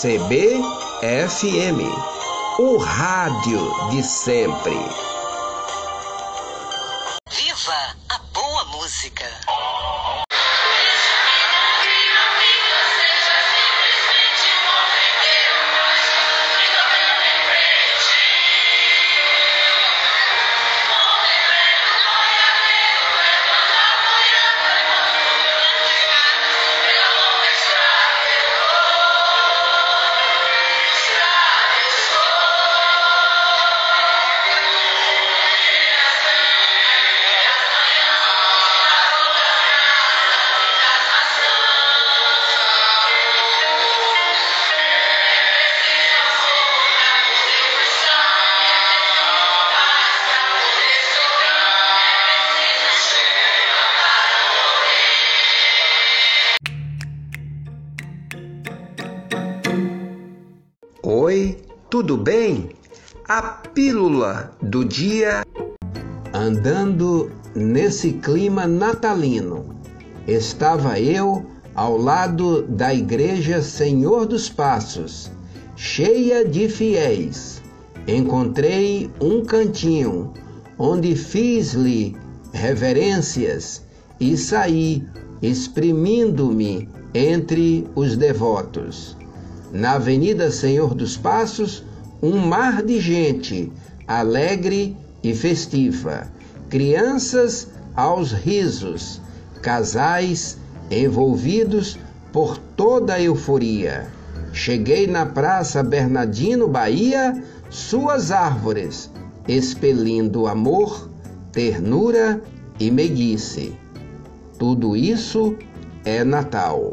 CBFM, o rádio de sempre. Viva a boa música! Oi, tudo bem? A pílula do dia. Andando nesse clima natalino, estava eu ao lado da Igreja Senhor dos Passos, cheia de fiéis. Encontrei um cantinho onde fiz-lhe reverências e saí exprimindo-me entre os devotos. Na Avenida Senhor dos Passos, um mar de gente, alegre e festiva, crianças aos risos, casais envolvidos por toda a euforia. Cheguei na Praça Bernardino, Bahia, suas árvores, expelindo amor, ternura e meiguice. Tudo isso é Natal.